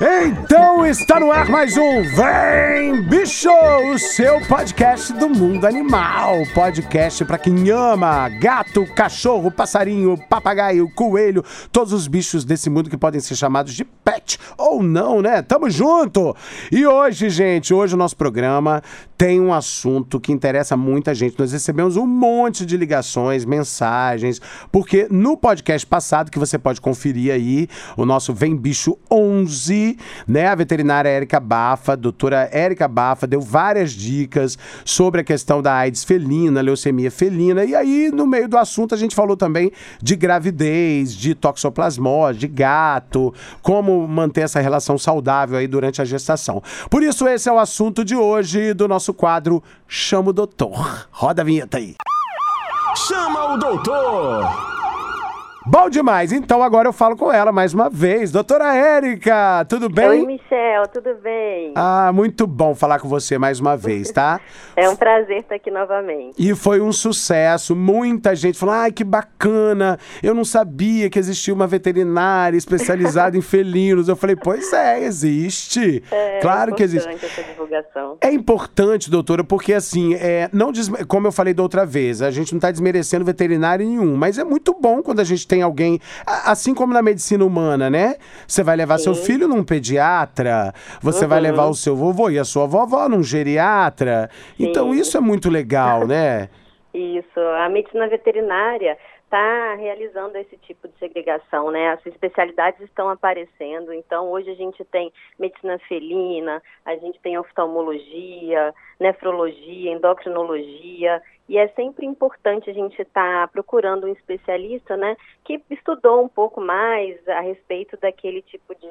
Então está no ar mais um Vem Bicho, o seu podcast do mundo animal. Podcast para quem ama gato, cachorro, passarinho, papagaio, coelho, todos os bichos desse mundo que podem ser chamados de pet ou não, né? Tamo junto! E hoje, gente, hoje o nosso programa tem um assunto que interessa muita gente. Nós recebemos um monte de ligações, mensagens, porque no podcast passado, que você pode conferir aí, o nosso Vem Bicho 11, né? A veterinária Érica Bafa, doutora Érica Bafa, deu várias dicas sobre a questão da AIDS felina, leucemia felina. E aí, no meio do assunto, a gente falou também de gravidez, de toxoplasmose, de gato, como manter essa relação saudável aí durante a gestação. Por isso, esse é o assunto de hoje do nosso quadro Chama o Doutor. Roda a vinheta aí. Chama o doutor. Bom demais, então agora eu falo com ela mais uma vez. Doutora Érica, tudo bem? Oi, Michel, tudo bem? Ah, muito bom falar com você mais uma vez, tá? é um prazer estar aqui novamente. E foi um sucesso, muita gente falou, ai, que bacana, eu não sabia que existia uma veterinária especializada em felinos. Eu falei, pois é, existe. É claro que existe. essa divulgação. É importante, doutora, porque assim, é, não como eu falei da outra vez, a gente não está desmerecendo veterinário nenhum, mas é muito bom quando a gente tem alguém, a- assim como na medicina humana, né? Você vai levar seu filho num pediatra, você vai Uhum. levar o seu vovô e a sua vovó num geriatra. Então Sim. isso é muito legal, né? Isso, a medicina veterinária está realizando esse tipo de segregação, né? As especialidades estão aparecendo, então hoje a gente tem medicina felina, a gente tem oftalmologia, nefrologia, endocrinologia, e é sempre importante a gente estar procurando um especialista, né, que estudou um pouco mais a respeito daquele tipo de,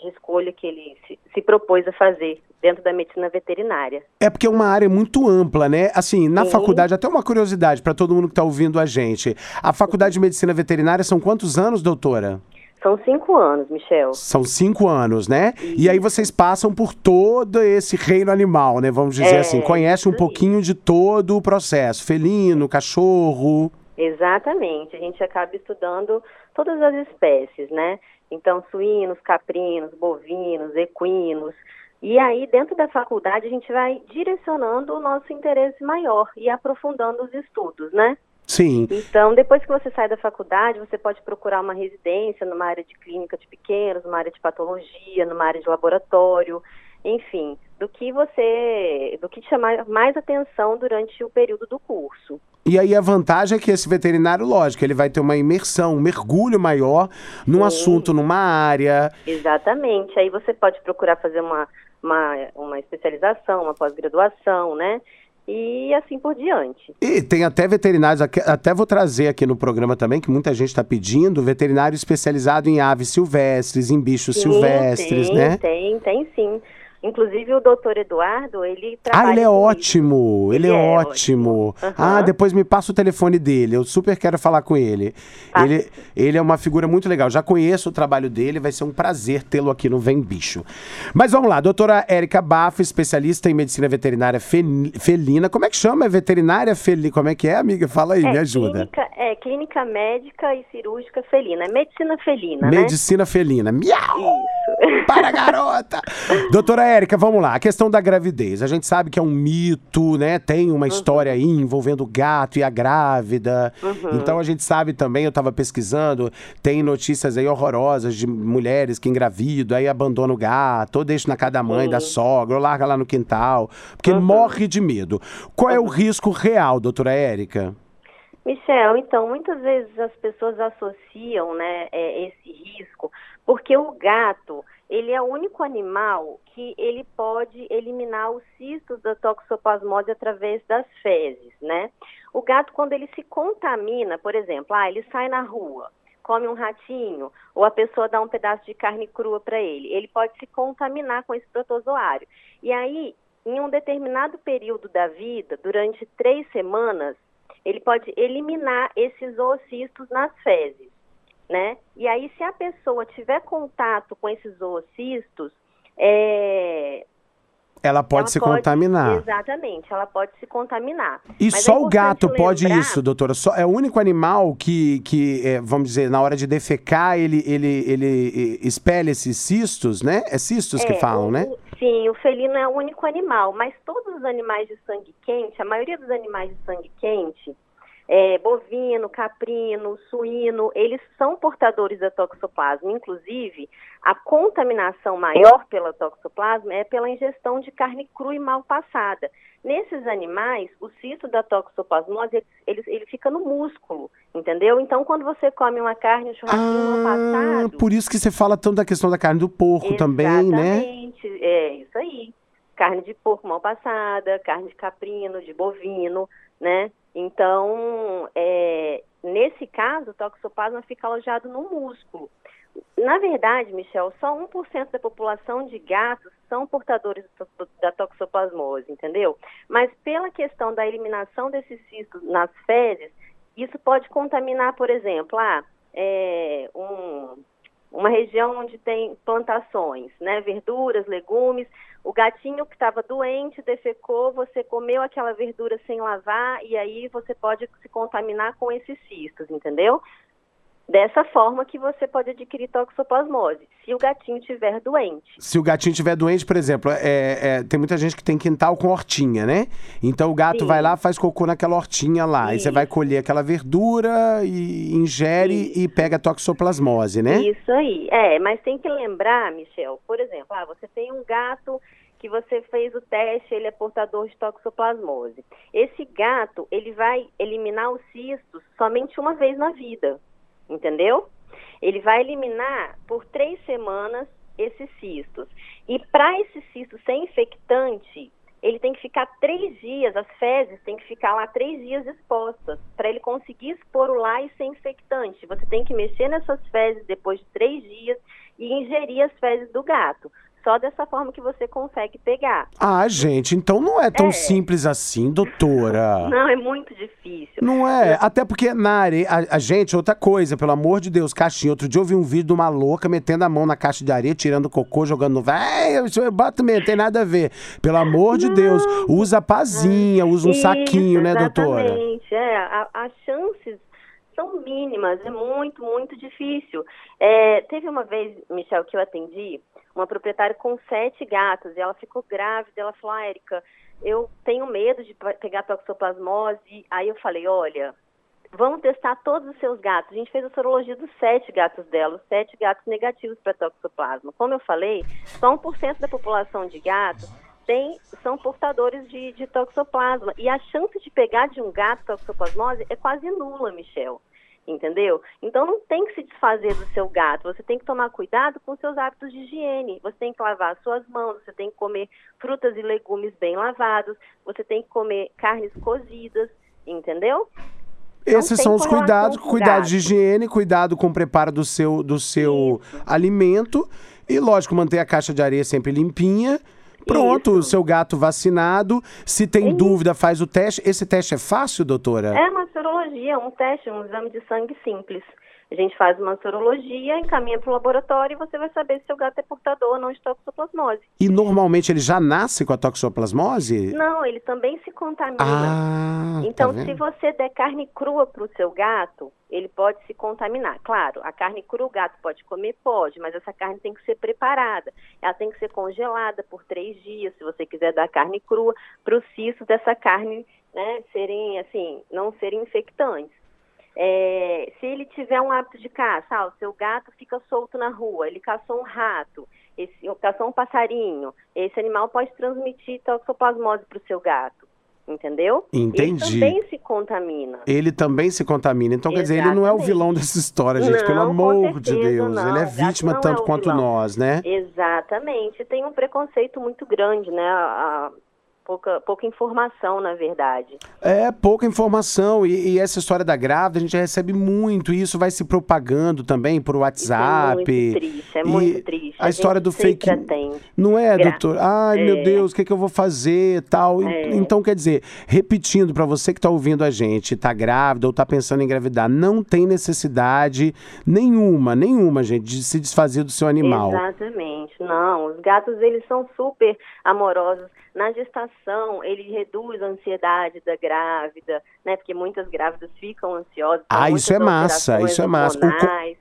de escolha que ele se, se propôs a fazer dentro da medicina veterinária. É porque é uma área muito ampla, né? Assim, na Sim. faculdade, até uma curiosidade para todo mundo que está ouvindo a gente. A faculdade de medicina veterinária são quantos anos, doutora? São cinco anos, Michel. São cinco anos, né? E aí vocês passam por todo esse reino animal, né? Vamos dizer É, assim. Conhecem um pouquinho de todo o processo. Felino, cachorro. Exatamente. A gente acaba estudando todas as espécies, né? Então, suínos, caprinos, bovinos, equinos. E aí, dentro da faculdade, a gente vai direcionando o nosso interesse maior e aprofundando os estudos, né? Sim. Então, depois que você sai da faculdade, você pode procurar uma residência numa área de clínica de pequenos, numa área de patologia, numa área de laboratório, enfim, do que você, do que te chamar mais atenção durante o período do curso. E aí a vantagem é que esse veterinário, lógico, ele vai ter uma imersão, um mergulho maior num Sim. assunto, numa área. Exatamente. Aí você pode procurar fazer uma, uma, uma especialização, uma pós-graduação, né? E assim por diante. E tem até veterinários, até vou trazer aqui no programa também, que muita gente está pedindo, veterinário especializado em aves silvestres, em bichos Sim, silvestres, tem, né? Tem, tem sim. Inclusive o doutor Eduardo, ele trabalha. Ah, ele é ótimo, ele, Ele é, é ótimo. ótimo. Aham. Ah, depois me passa o telefone dele, eu super quero falar com ele. Ele, ele é uma figura muito legal, já conheço o trabalho dele, vai ser um prazer tê-lo aqui no Vem Bicho. Mas vamos lá, doutora Érica Bafa, especialista em medicina veterinária fel- felina. Como é que chama? É veterinária felina? Como é que é, amiga? Fala aí, É, me ajuda. Clínica, é, clínica médica e cirúrgica felina. É medicina felina, né? Medicina felina. Miau! Isso. Para, garota! Doutora Érica, vamos lá. A questão da gravidez. A gente sabe que é um mito, né? Tem uma história aí envolvendo o gato e a grávida. Então a gente sabe também, eu estava pesquisando, tem notícias aí horrorosas de mulheres que engravidam, aí abandonam o gato, ou deixam na casa da mãe, da sogra, ou larga lá no quintal, porque morre de medo. Qual é o risco real, doutora Érica? Michel, então, muitas vezes as pessoas associam né, é, esse risco, porque o gato, ele é o único animal que ele pode eliminar os cistos da toxoplasmose através das fezes, né? O gato, quando ele se contamina, por exemplo, ah, ele sai na rua, come um ratinho, ou a pessoa dá um pedaço de carne crua para ele, ele pode se contaminar com esse protozoário. E aí, em um determinado período da vida, durante três semanas, ele pode eliminar esses oocistos nas fezes. né? E aí, se a pessoa tiver contato com esses zoocistos, é, ela pode ela se contaminar. Exatamente, ela pode se contaminar. E Mas é só o gato importante pode lembrar- isso, doutora? Só, é o único animal que, que é, vamos dizer, na hora de defecar, ele, ele, ele eh, espelha esses cistos, né? É cistos que É, falam, o- né? o- sim, o felino é o único animal, mas todos os animais de sangue quente, a maioria dos animais de sangue quente, é, bovino, caprino, suíno, eles são portadores da toxoplasma. Inclusive, a contaminação maior pela toxoplasma é pela ingestão de carne crua e mal passada. Nesses animais, o cisto da toxoplasmose, ele, ele, ele fica no músculo, entendeu? Então, quando você come uma carne, um churrasquinho mal Ah, passado... por isso que você fala tanto da questão da carne do porco também, né? Exatamente, é isso aí. Carne de porco mal passada, carne de caprino, de bovino, né? Então, é, nesse caso, o toxoplasma fica alojado no músculo. Na verdade, Michel, só 1% da população de gatos são portadores da toxoplasmose, entendeu? Mas pela questão da eliminação desses cistos nas fezes, isso pode contaminar, por exemplo, ah, é, um, uma região onde tem plantações, né, verduras, legumes. O gatinho que estava doente defecou, você comeu aquela verdura sem lavar e aí você pode se contaminar com esses cistos, entendeu? Dessa forma que você pode adquirir toxoplasmose, se o gatinho estiver doente. Se o gatinho estiver doente, por exemplo, é, é, tem muita gente que tem quintal com hortinha, né? Então o gato Sim. vai lá, faz cocô naquela hortinha lá. Aí você vai Isso. colher aquela verdura e ingere e pega toxoplasmose, né? Isso aí. É, mas tem que lembrar, Michel, por exemplo, ah, você tem um gato que você fez o teste, ele é portador de toxoplasmose. Esse gato, ele vai eliminar os cistos somente uma vez na vida, entendeu? Ele vai eliminar por três semanas esses cistos. E para esse cisto ser infectante, ele tem que ficar três dias, as fezes têm que ficar lá três dias expostas, para ele conseguir expor o lá e ser infectante. Você tem que mexer nessas fezes depois de três dias e ingerir as fezes do gato. Só dessa forma que você consegue pegar. Ah, gente, então não é tão É. simples assim, doutora. Não, é muito difícil. Não é, até porque na areia, a, a gente, outra coisa, pelo amor de Deus, caixinha. Outro dia eu vi um vídeo de uma louca metendo a mão na caixa de areia, tirando cocô, jogando no véi, eu boto mesmo, tem nada a ver. Pelo amor de Deus, usa pazinha, usa um Isso, saquinho, né, doutora? Exatamente, é. As chances são mínimas, é muito, muito difícil. É, teve uma vez, Michel, que eu atendi uma proprietária com sete gatos, e ela ficou grávida, ela falou, ah, eu tenho medo de pe- pegar toxoplasmose, aí eu falei, olha, vamos testar todos os seus gatos. A gente fez a sorologia dos sete gatos dela, os sete gatos negativos para toxoplasma. Como eu falei, só 1% da população de gatos tem, são portadores de, de toxoplasma. E a chance de pegar de um gato toxoplasmose é quase nula, Michel. Entendeu? Então não tem que se desfazer do seu gato. Você tem que tomar cuidado com seus hábitos de higiene. Você tem que lavar as suas mãos, você tem que comer frutas e legumes bem lavados, você tem que comer carnes cozidas, entendeu? Esses são os cuidados, cuidado de higiene, cuidado com o preparo do seu, do seu alimento e, lógico, manter a caixa de areia sempre limpinha. Pronto, o seu gato vacinado. Se tem Isso. dúvida, faz o teste. Esse teste é fácil, doutora? É uma sorologia, um teste, um exame de sangue simples. A gente faz uma sorologia, encaminha para o laboratório e você vai saber se seu gato é portador ou não de toxoplasmose. E normalmente ele já nasce com a toxoplasmose? Não, ele também se contamina. Ah, Então, tá se você der carne crua para o seu gato, ele pode se contaminar. Claro, a carne crua o gato pode comer? Pode, mas essa carne tem que ser preparada. Ela tem que ser congelada por três dias, se você quiser dar carne crua, para os cistos dessa carne né, serem, assim, não serem infectantes. É, se ele tiver um hábito de caça, ah, o seu gato fica solto na rua, ele caçou um rato, esse, caçou um passarinho, esse animal pode transmitir toxoplasmose para o seu gato, entendeu? Entendi. Ele também se contamina. Ele também se contamina. Então, quer dizer, ele não é o Exatamente. vilão dessa história, gente. Não, pelo amor de certeza Deus. não. Ele é vítima é tanto o quanto vilão. nós, né? Exatamente. Tem um preconceito muito grande, né? A- pouca, pouca informação, na verdade. É, pouca informação. E, e, essa história da grávida, a gente recebe muito, e isso vai se propagando também por WhatsApp. Isso é muito triste, é muito triste. A, a história do fake. Tem. Não é, Gra... doutor? Ai, é. meu Deus, o que, é que eu vou fazer tal. É. Então, quer dizer, repetindo para você que está ouvindo a gente, está grávida ou está pensando em engravidar, não tem necessidade nenhuma, nenhuma, gente, de se desfazer do seu animal. Exatamente. Não, os gatos, eles são super amorosos. Na gestação, ele reduz a ansiedade da grávida, né? Porque muitas grávidas ficam ansiosas. Ah, isso é massa, isso é massa.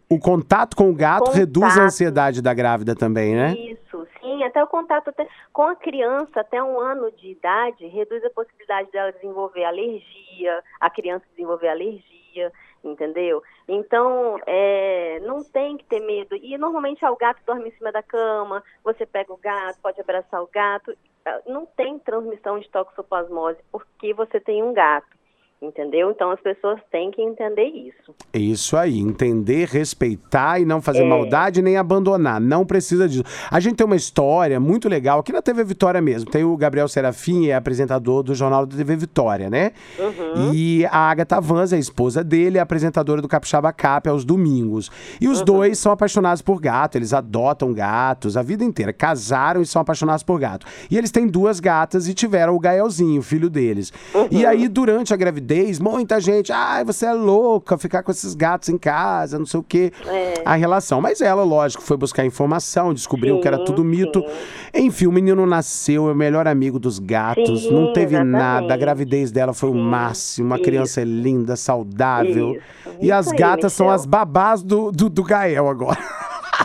O, o, contato com o gato contato. reduz a ansiedade da grávida também, né? Isso, sim. Até o contato até com a criança até um ano de idade reduz a possibilidade dela desenvolver alergia, a criança desenvolver alergia entendeu? Então, é, não tem que ter medo. E normalmente ah, o gato dorme em cima da cama, você pega o gato, pode abraçar o gato. Ah, não tem transmissão de toxoplasmose porque você tem um gato. Entendeu? Então as pessoas têm que entender isso. Isso aí, entender, respeitar e não fazer é. maldade nem abandonar. Não precisa disso. A gente tem uma história muito legal aqui na TV Vitória mesmo. Tem o Gabriel Serafim, é apresentador do jornal da TV Vitória, né? Uhum. E a Agatha Vans, a esposa dele, é apresentadora do Capixaba Cap aos domingos. E os uhum. dois são apaixonados por gato, eles adotam gatos a vida inteira. Casaram e são apaixonados por gato. E eles têm duas gatas e tiveram o Gaelzinho, filho deles. Uhum. E aí, durante a gravidez, gravidez, muita gente, ai, você é louca, ficar com esses gatos em casa, não sei o quê. É. A relação. Mas ela, lógico, foi buscar informação, descobriu sim, que era tudo mito. Sim. Enfim, o menino nasceu, é o melhor amigo dos gatos, sim, não teve exatamente. nada. A gravidez dela foi o máximo. Uma Isso. criança linda, saudável. Isso. E Isso as aí, gatas Michel. são as babás do, do, do Gael agora.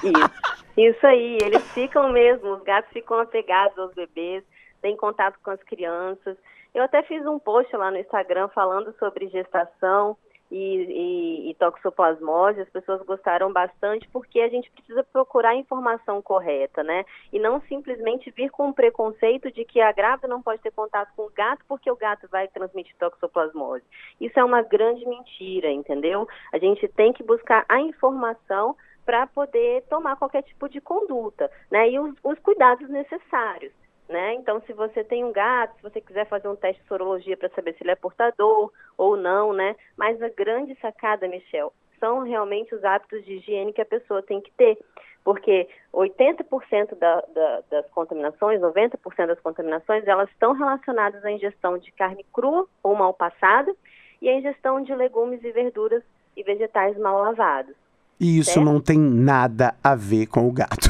Isso. Isso aí, eles ficam mesmo, os gatos ficam apegados aos bebês, têm contato com as crianças. Eu até fiz um post lá no Instagram falando sobre gestação e, e, e toxoplasmose. As pessoas gostaram bastante porque a gente precisa procurar a informação correta, né? E não simplesmente vir com um preconceito de que a grávida não pode ter contato com o gato porque o gato vai transmitir toxoplasmose. Isso é uma grande mentira, entendeu? A gente tem que buscar a informação para poder tomar qualquer tipo de conduta, né? E os, os cuidados necessários. Né? Então, se você tem um gato, se você quiser fazer um teste de sorologia para saber se ele é portador ou não, né? Mas a grande sacada, Michel, são realmente os hábitos de higiene que a pessoa tem que ter. Porque 80% da, da, das contaminações, 90% das contaminações, elas estão relacionadas à ingestão de carne crua ou mal passada e à ingestão de legumes e verduras e vegetais mal lavados. E isso certo? não tem nada a ver com o gato.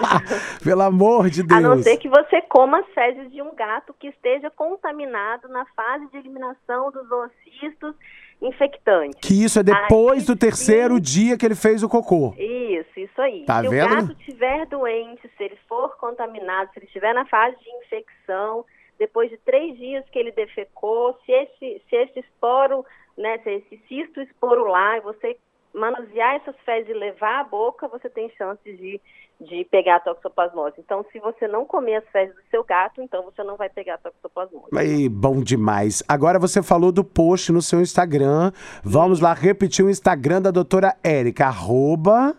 Pelo amor de Deus. A não ser que você coma as fezes de um gato que esteja contaminado na fase de eliminação dos oocistos infectantes. Que isso é depois aí, do terceiro sim. dia que ele fez o cocô. Isso, isso aí. Tá se vendo? o gato estiver doente, se ele for contaminado, se ele estiver na fase de infecção, depois de três dias que ele defecou, se esse, se esse esporo, né, se esse cisto esporular, você manusear essas fezes e levar à boca, você tem chances de de pegar a toxoplasmose. Então, se você não comer as fezes do seu gato, então você não vai pegar a toxoplasmose. Aí, bom demais. Agora você falou do post no seu Instagram. Vamos lá repetir o Instagram da doutora Érica, arroba...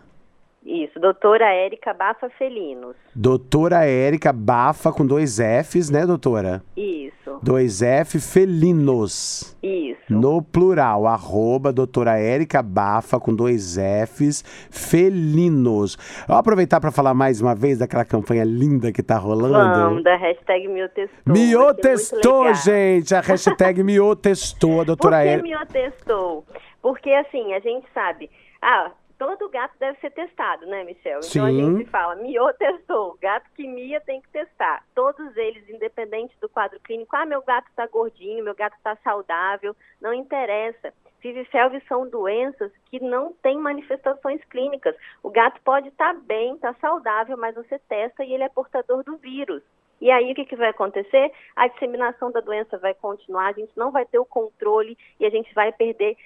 Isso, doutora Érica Bafa Felinos. Doutora Érica Bafa com dois Fs, né, doutora? Isso. Dois F Felinos. Isso. No plural, arroba doutora Érica Bafa com dois Fs Felinos. Vou aproveitar para falar mais uma vez daquela campanha linda que tá rolando. Vamos, da hashtag Miotestou. Miotestou, gente! A hashtag Miotestou, a doutora Érica. Por que Miotestou? Porque assim, a gente sabe... Ah, todo gato deve ser testado, né, Michel? Então Sim. a gente fala, miou testou, gato que mia tem que testar. Todos eles, independente do quadro clínico, ah, meu gato está gordinho, meu gato está saudável, não interessa. FIV FeLV são doenças que não têm manifestações clínicas. O gato pode estar tá bem, estar tá saudável, mas você testa e ele é portador do vírus. E aí o que, que vai acontecer? A disseminação da doença vai continuar, a gente não vai ter o controle e a gente vai perder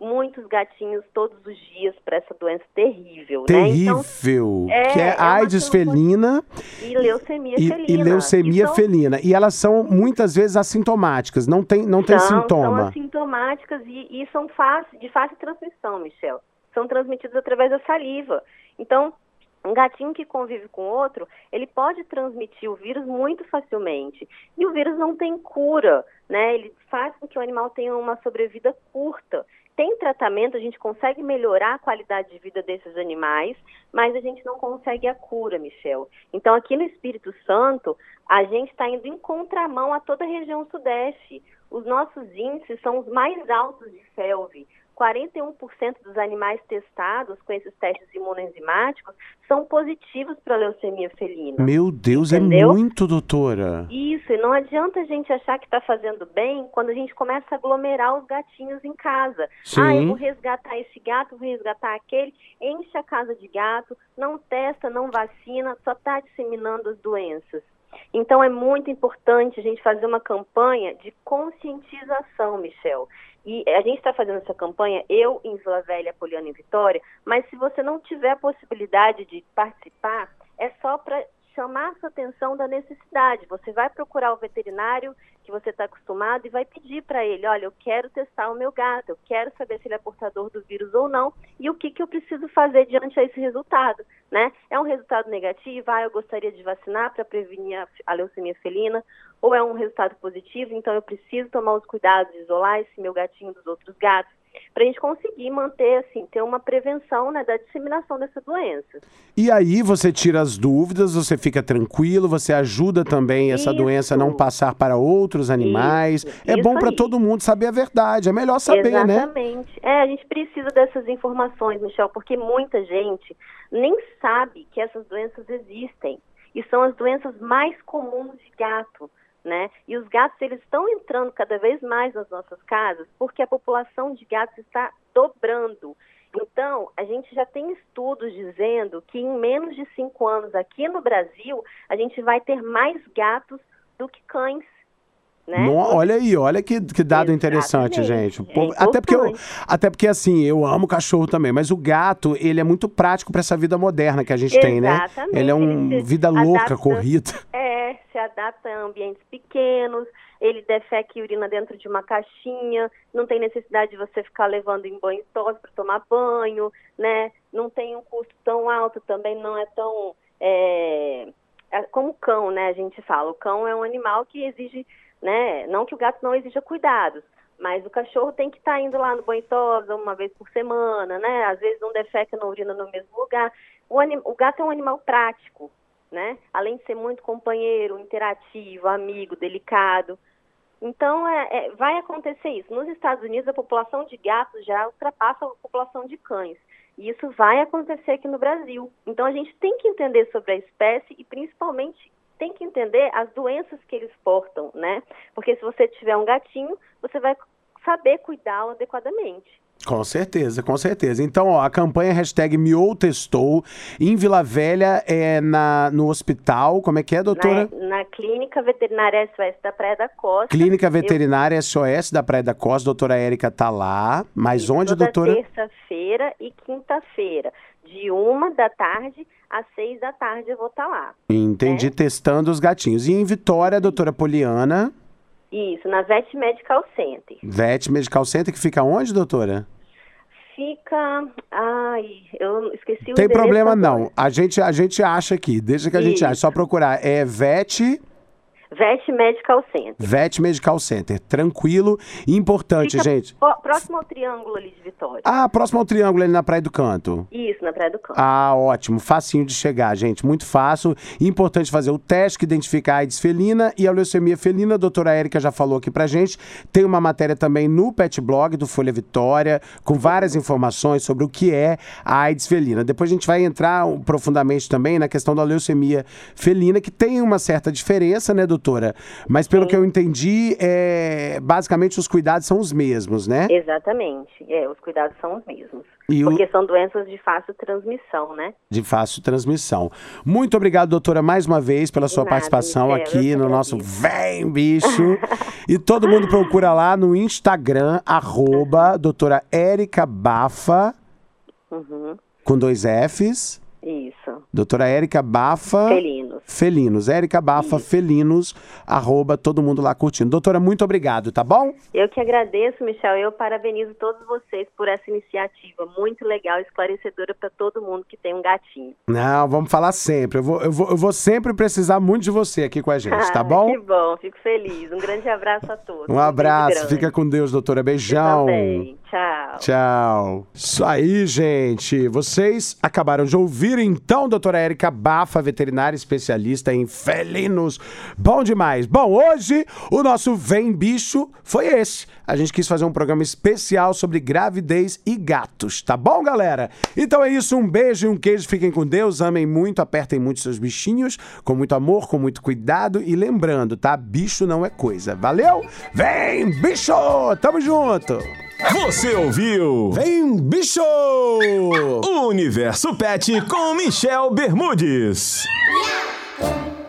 muitos gatinhos todos os dias para essa doença terrível. Terrível. Né? Então, que é, é AIDS felina e leucemia e, felina. E leucemia e felina. E elas são muitas vezes assintomáticas, não tem, não tem são, sintoma. São assintomáticas e, e são fácil, de fácil transmissão, Michel. São transmitidas através da saliva. Então, Um gatinho que convive com outro, ele pode transmitir o vírus muito facilmente. E o vírus não tem cura, né? Ele faz com que o animal tenha uma sobrevida curta. Tem tratamento, a gente consegue melhorar a qualidade de vida desses animais, mas a gente não consegue a cura, Michel. Então, aqui no Espírito Santo, a gente está indo em contramão a toda a região sudeste. Os nossos índices são os mais altos de FeLV. 41% dos animais testados com esses testes imunoenzimáticos são positivos para leucemia felina. Meu Deus, é Entendeu? é muito, doutora. Isso, e não adianta a gente achar que está fazendo bem quando a gente começa a aglomerar os gatinhos em casa. Sim. Ah, eu vou resgatar esse gato, vou resgatar aquele, enche a casa de gato, não testa, não vacina, só está disseminando as doenças. Então é muito importante a gente fazer uma campanha de conscientização, Michel. E a gente está fazendo essa campanha, eu em Vila Velha, Poliana em Vitória, mas se você não tiver a possibilidade de participar, é só para chamar sua atenção da necessidade. Você vai procurar o veterinário que você está acostumado e vai pedir para ele, olha, eu quero testar o meu gato, eu quero saber se ele é portador do vírus ou não e o que, que eu preciso fazer diante a esse resultado, né? É um resultado negativo, ah, eu gostaria de vacinar para prevenir a, a leucemia felina, ou é um resultado positivo, então eu preciso tomar os cuidados isolar esse meu gatinho dos outros gatos, para a gente conseguir manter, assim, ter uma prevenção né, da disseminação dessa doença. E aí você tira as dúvidas, você fica tranquilo, você ajuda também essa Isso. doença a não passar para outros animais. Isso, é isso bom para todo mundo saber a verdade, é melhor saber, né? Exatamente. É, a gente precisa dessas informações, Michel, porque muita gente nem sabe que essas doenças existem. E são as doenças mais comuns de gato. Né? E os gatos eles estão entrando cada vez mais nas nossas casas porque a população de gatos está dobrando. Então, a gente já tem estudos dizendo que em menos de cinco anos aqui no Brasil, a gente vai ter mais gatos do que cães. Né? No- olha aí, olha que, que dado interessante, Exatamente. gente. O É povo- até, porque eu, até porque, assim, eu amo cachorro também, mas o gato, ele é muito prático para essa vida moderna que a gente tem, né? Exatamente. Ele é um Ele vida louca, adapta. corrida. É, se adapta a ambientes pequenos, ele defeca e urina dentro de uma caixinha, não tem necessidade de você ficar levando em banho tosse para tomar banho, né? Não tem um custo tão alto, também não é tão. É, é como o cão, né? A gente fala. O cão é um animal que exige, né? Não que o gato não exija cuidados. Mas o cachorro tem que estar indo lá no banho tosa uma vez por semana, né? Às vezes não defeca, não urina no mesmo lugar. O, anim- o gato é um animal prático, né? Além de ser muito companheiro, interativo, amigo, delicado. Então, é, é, vai acontecer isso. Nos Estados Unidos, a população de gatos já ultrapassa a população de cães. E isso vai acontecer aqui no Brasil. Então, a gente tem que entender sobre a espécie e, principalmente, tem que entender as doenças que eles portam, né? Porque se você tiver um gatinho, você vai saber cuidá-lo adequadamente. Com certeza, com certeza. Então, ó, a campanha hashtag me ou testou em Vila Velha, é na, no hospital, como é que é, doutora? Na, na Clínica Veterinária SOS da Praia da Costa. Clínica Veterinária SOS da Praia da Costa, doutora Érica tá lá. Mas onde, toda doutora? terça-feira e quinta-feira, de uma da tarde às seis da tarde eu vou estar lá. Entendi, É. testando os gatinhos. E em Vitória, a doutora Poliana, Isso, na Vet Medical Center. Vet Medical Center, que fica onde, doutora? Fica. Ai, eu esqueci o Tem problema agora. não. A gente, a gente acha aqui, deixa que a gente Isso. acha. Só procurar. É Vet, Vet Medical Center. Vet Medical Center. Tranquilo e importante, Fica gente. próximo ao triângulo ali de Vitória. Ah, próximo ao triângulo ali na Praia do Canto. Isso, na Praia do Campo. Ah, ótimo. Facinho de chegar, gente. Muito fácil. Importante fazer o teste que identifica a AIDS felina e a leucemia felina. A doutora Érica já falou aqui pra gente. Tem uma matéria também no Pet Blog do Folha Vitória, com várias informações sobre o que é a AIDS felina. Depois a gente vai entrar profundamente também na questão da leucemia felina, que tem uma certa diferença, né, doutora? Mas pelo que eu entendi, é... basicamente os cuidados são os mesmos, né? Exatamente. É, os cuidados são os mesmos. E o- Porque são doenças de fácil transmissão, né? de fácil transmissão. Muito obrigado, doutora, mais uma vez pela sua nada, participação eu aqui no nosso. Vem Bicho. e todo mundo procura lá no Instagram, arroba doutora Érica Bafa, Uhum. com dois Fs. Isso. Doutora Érica Bafa Felinos. Felinos. Érica Bafa Felinos, arroba todo mundo lá curtindo. Doutora, muito obrigado, tá bom? Eu que agradeço, Michel. Eu parabenizo todos vocês por essa iniciativa. Muito legal, esclarecedora para todo mundo que tem um gatinho. Não, vamos falar sempre. Eu vou, eu vou, eu vou sempre precisar muito de você aqui com a gente, tá bom? que bom, fico feliz. Um grande abraço a todos. Um abraço, fica com Deus, doutora. Beijão. Tchau. Tchau. Isso aí, gente. Vocês acabaram de ouvir, então, doutora Érica Bafa, veterinária especialista em felinos. Bom demais. Bom, hoje o nosso Vem Bicho foi esse. A gente quis fazer um programa especial sobre gravidez e gatos, tá bom, galera? Então é isso, um beijo e um queijo. Fiquem com Deus, amem muito, apertem muito seus bichinhos, com muito amor, com muito cuidado. E lembrando, tá? Bicho não é coisa. Valeu? Vem, bicho! Tamo junto! Você ouviu? Vem, bicho! O Universo Pet com Michel Bermudes. Yeah!